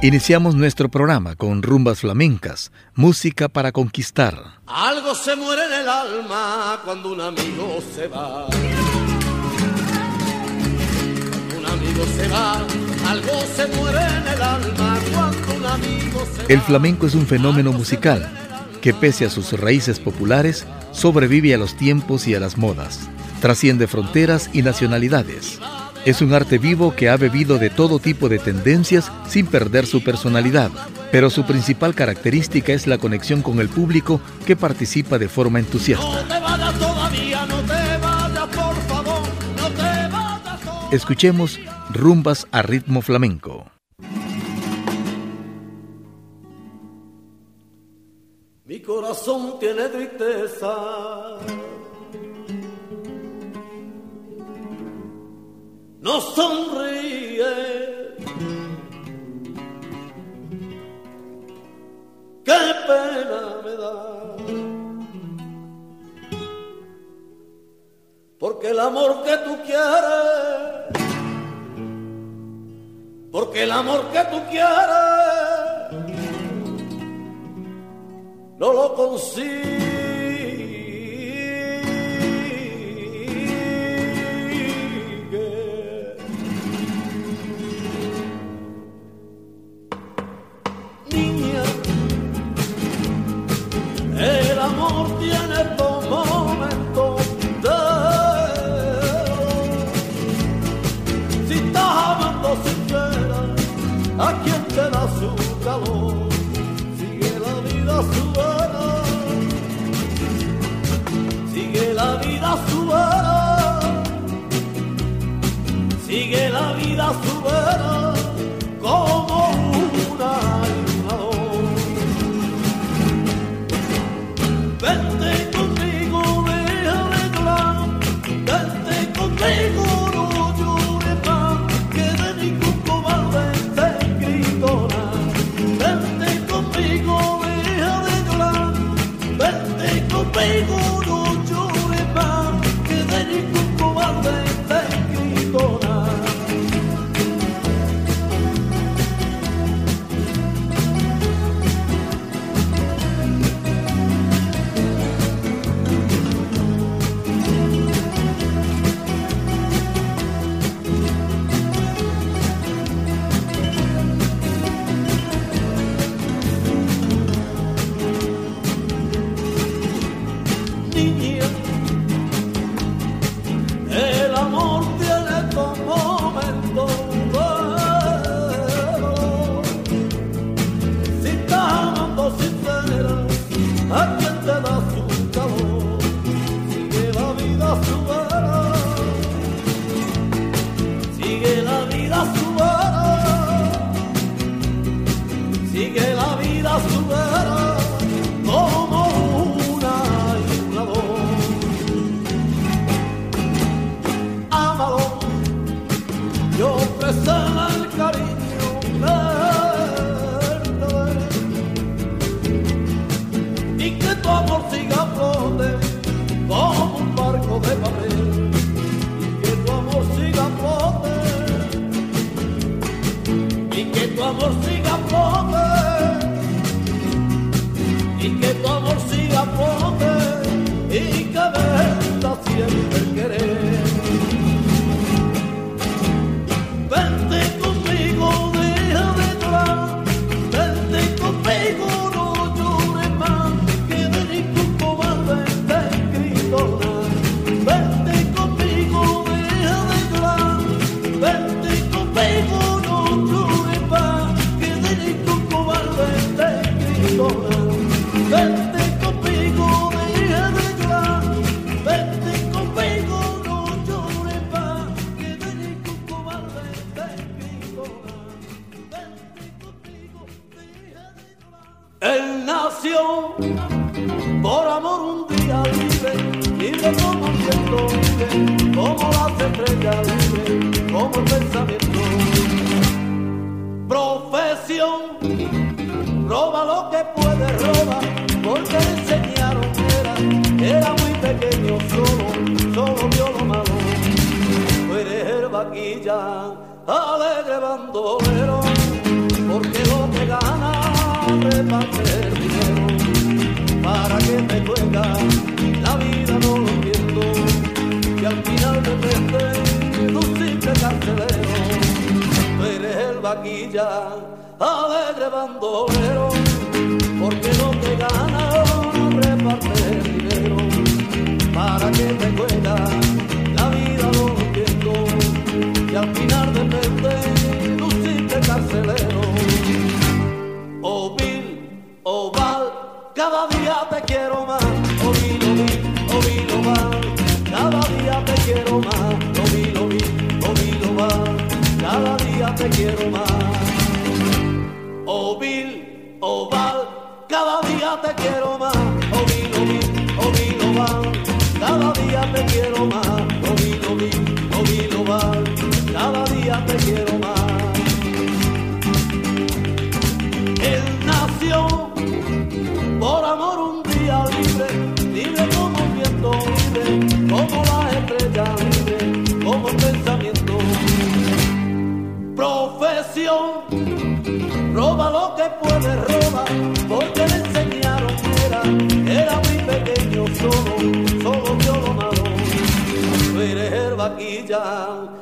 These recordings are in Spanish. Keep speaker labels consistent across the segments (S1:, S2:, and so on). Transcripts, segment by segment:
S1: Iniciamos nuestro programa con rumbas flamencas, música para conquistar.
S2: Algo se muere en el alma cuando un amigo se va. Un amigo se va, algo se muere en el alma cuando un amigo se va.
S1: El flamenco es un fenómeno musical que pese a sus raíces populares, sobrevive a los tiempos y a las modas, trasciende fronteras y nacionalidades es un arte vivo que ha bebido de todo tipo de tendencias sin perder su personalidad, pero su principal característica es la conexión con el público que participa de forma entusiasta. Escuchemos Rumbas a ritmo flamenco.
S2: Mi corazón tiene tristeza no sonríe. Qué pena me da. Porque el amor que tú quieres, porque el amor que tú quieres, no lo consigo. Y que te quiero más, lo vi, lo vi, lo. Cada día te quiero más, lo vi, lo vi. Cada día te quiero más. Oh Bill, oh Val, cada día te quiero más, lo vi, lo vi, lo vi. Cada día te quiero más, lo vi, lo. después de porque le enseñaron que era, era muy pequeño, solo, solo vio lo malo. Tú eres el vaquilla.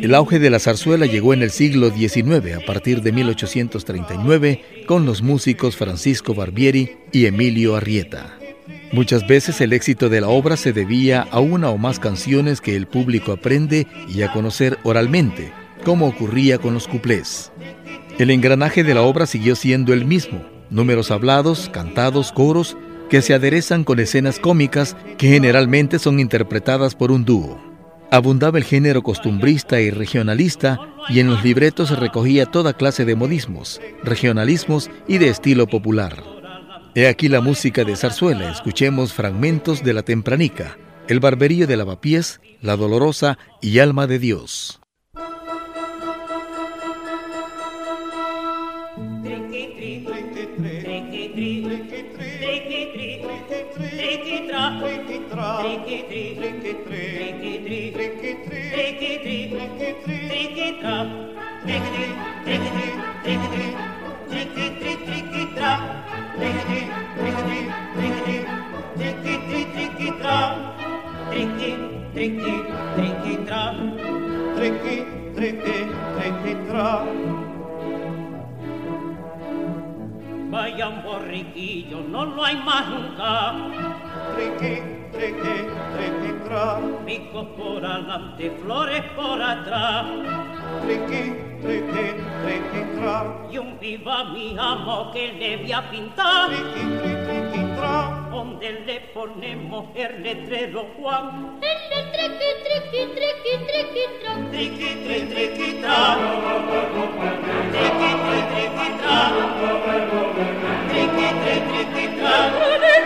S2: El
S1: auge de la zarzuela llegó en el siglo XIX, a partir de 1839, con los músicos Francisco Barbieri y Emilio Arrieta. Muchas veces el éxito de la obra se debía a una o más canciones que el público aprende y a conocer oralmente, como ocurría con los cuplés. El engranaje de la obra siguió siendo el mismo, números hablados, cantados, coros, que se aderezan con escenas cómicas que generalmente son interpretadas por un dúo. Abundaba el género costumbrista y regionalista y en los libretos se recogía toda clase de modismos, regionalismos y de estilo popular. He aquí la música de zarzuela, escuchemos fragmentos de La Tempranica, El Barberío de Lavapiés, La Dolorosa y Alma de Dios.
S3: Picos por adelante, flores por atrás.
S4: Triqui, triqui, triqui, tra.
S3: Y un viva mi amo que le voy a pintar.
S4: Triqui, triqui, tra.
S3: Donde le ponemos el letrero Juan.
S5: El triqui, triqui, triqui, triqui, tra. Thank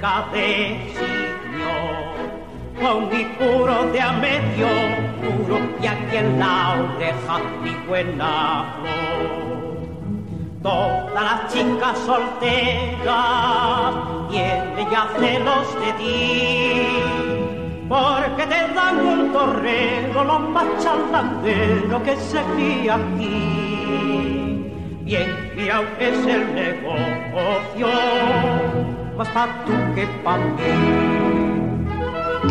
S3: ropica de con mi puro de a medio, puro y aquí en la oreja mi buena flor. Todas las chicas solteras tienen ya celos de ti, porque te dan un torrero lo más charlandero que se cría aquí. Bien, mira, es el negocio, más para tú que para mí.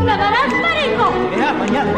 S5: ¡Lavarás parejo!
S3: Mira, mañana,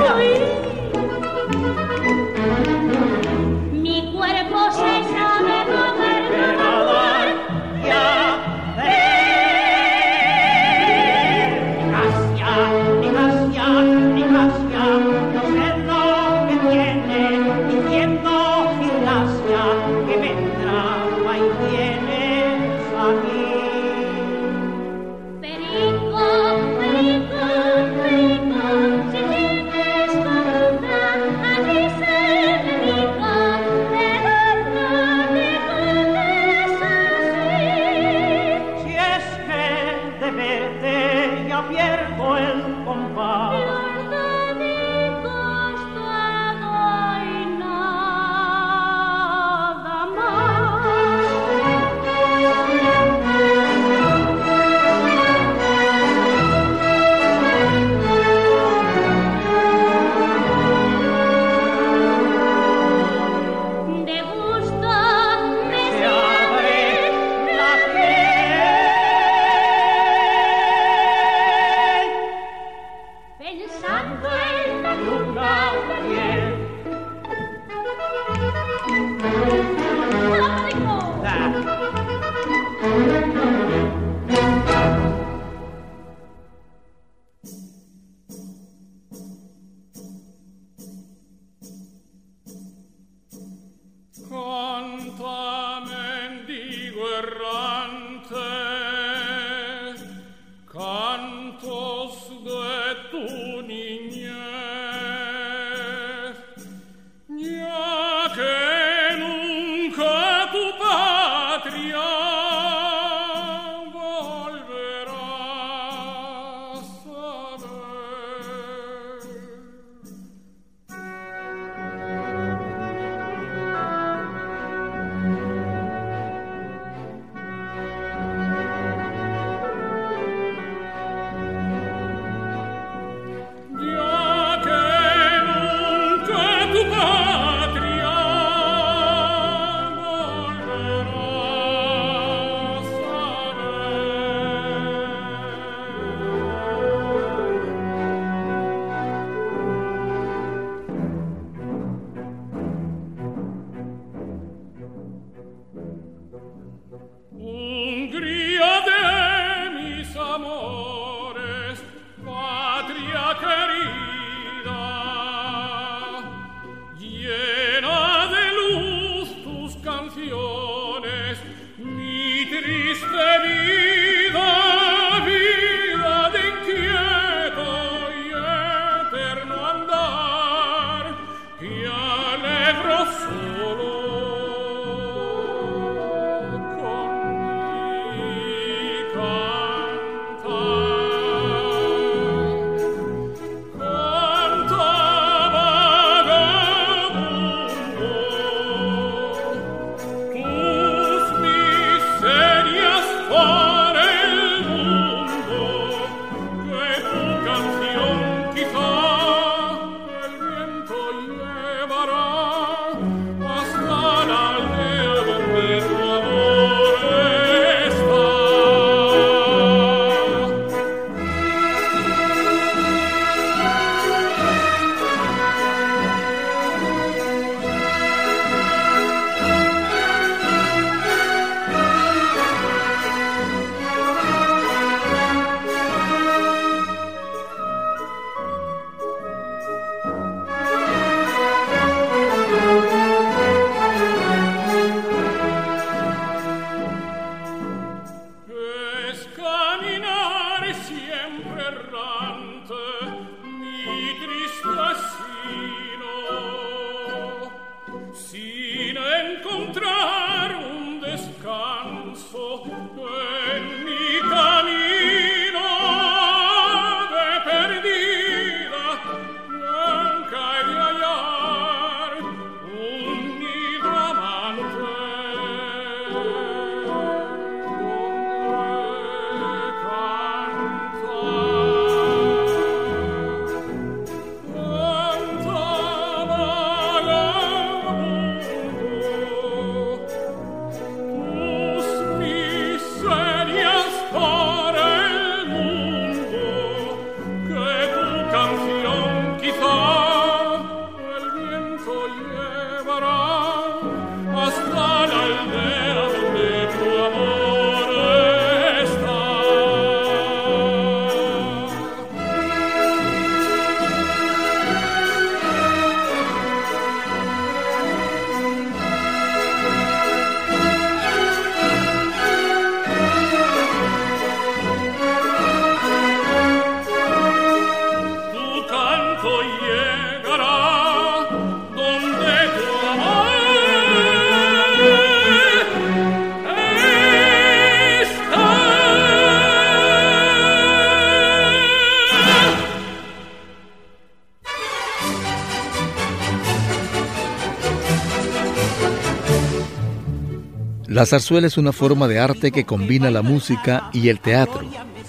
S3: La
S1: zarzuela es una forma de arte que combina la música y el teatro.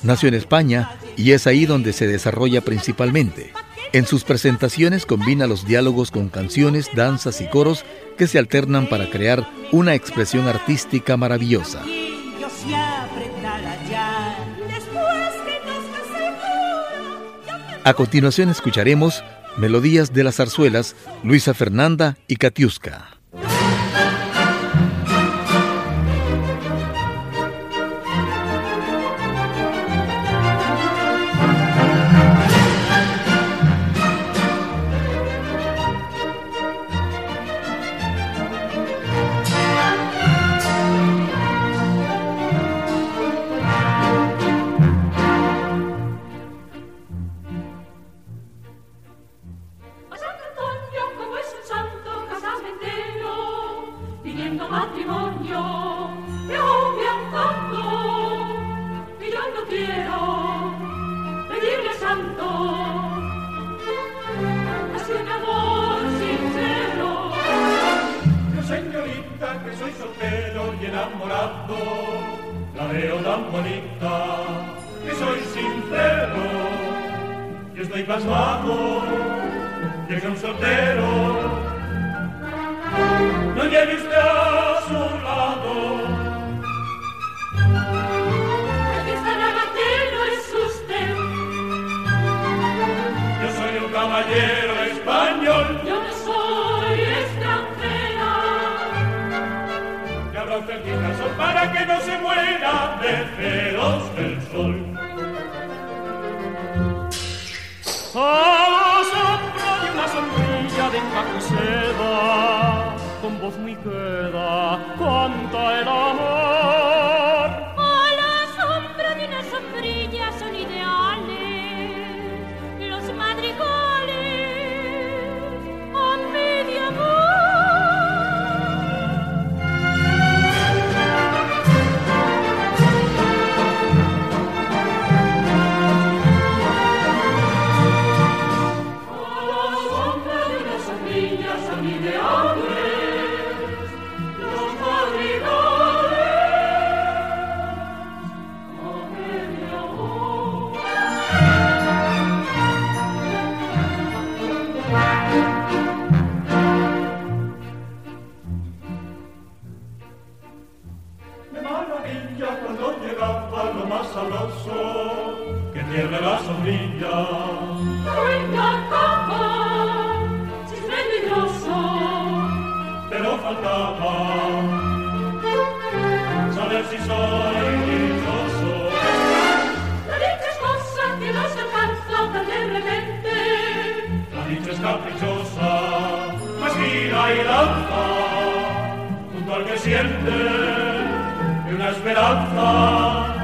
S1: Nació en España y es ahí donde se desarrolla principalmente. En sus presentaciones combina los diálogos con canciones, danzas y coros que se alternan para crear una expresión artística maravillosa. A continuación escucharemos Melodías de las zarzuelas, Luisa Fernanda y Katiuska.
S6: Usted quizás para que no se muera de celos del sol.
S7: A la sombra de una sombrilla de encaje seda, con voz muy queda, canta el amor.
S6: Que tiene la sombrilla.
S5: Venga, capa, si es peligroso.
S6: Pero faltaba saber si soy dichoso.
S5: La dicha es cosa que no se alcanza tan de repente.
S6: La dicha es caprichosa, mas gira y danza junto al que siente y una esperanza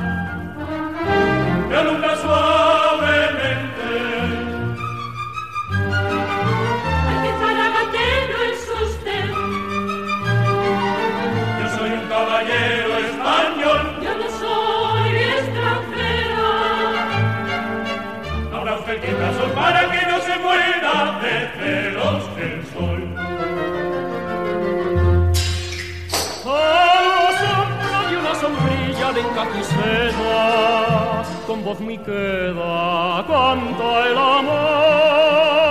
S6: para que no se muera de celos sol.
S7: Sombrilla de encaje con voz muy queda, canta el amor.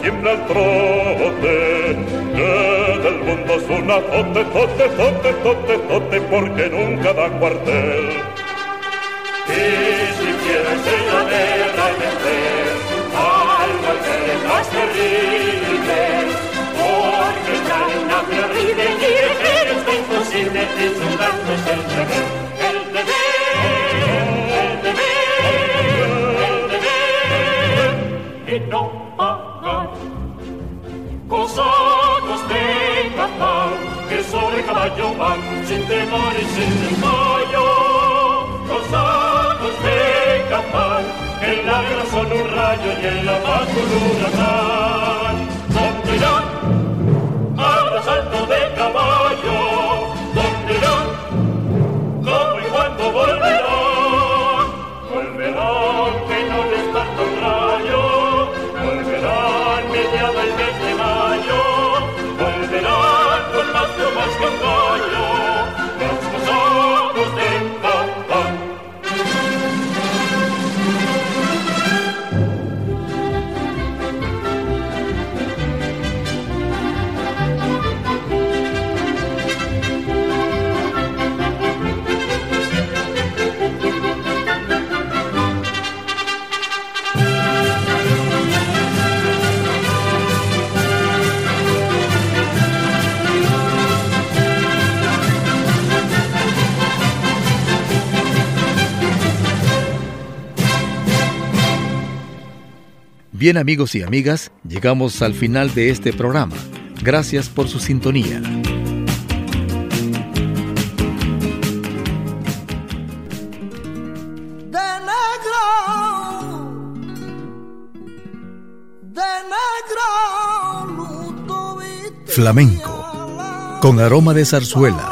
S4: Siempre al trote, que del mundo es una tote, tote, tote, tote, tote, porque nunca da cuartel. Y si quieres ir a guerra y vencer, al ser es más terrible, porque trae una terrible y es imposible, es un gasto, es el deber, y no cosacos de Qatar, que sobre caballo van sin temor y sin desmayo. Cosacos de Qatar, que en la guerra son un rayo y en la paz un huracán. ¿Dónde irán? Al asalto de caballo.
S1: Bien amigos y amigas, llegamos al final de este programa. Gracias por su sintonía.
S2: de negro, de negro,
S1: Flamenco, con aroma de zarzuela.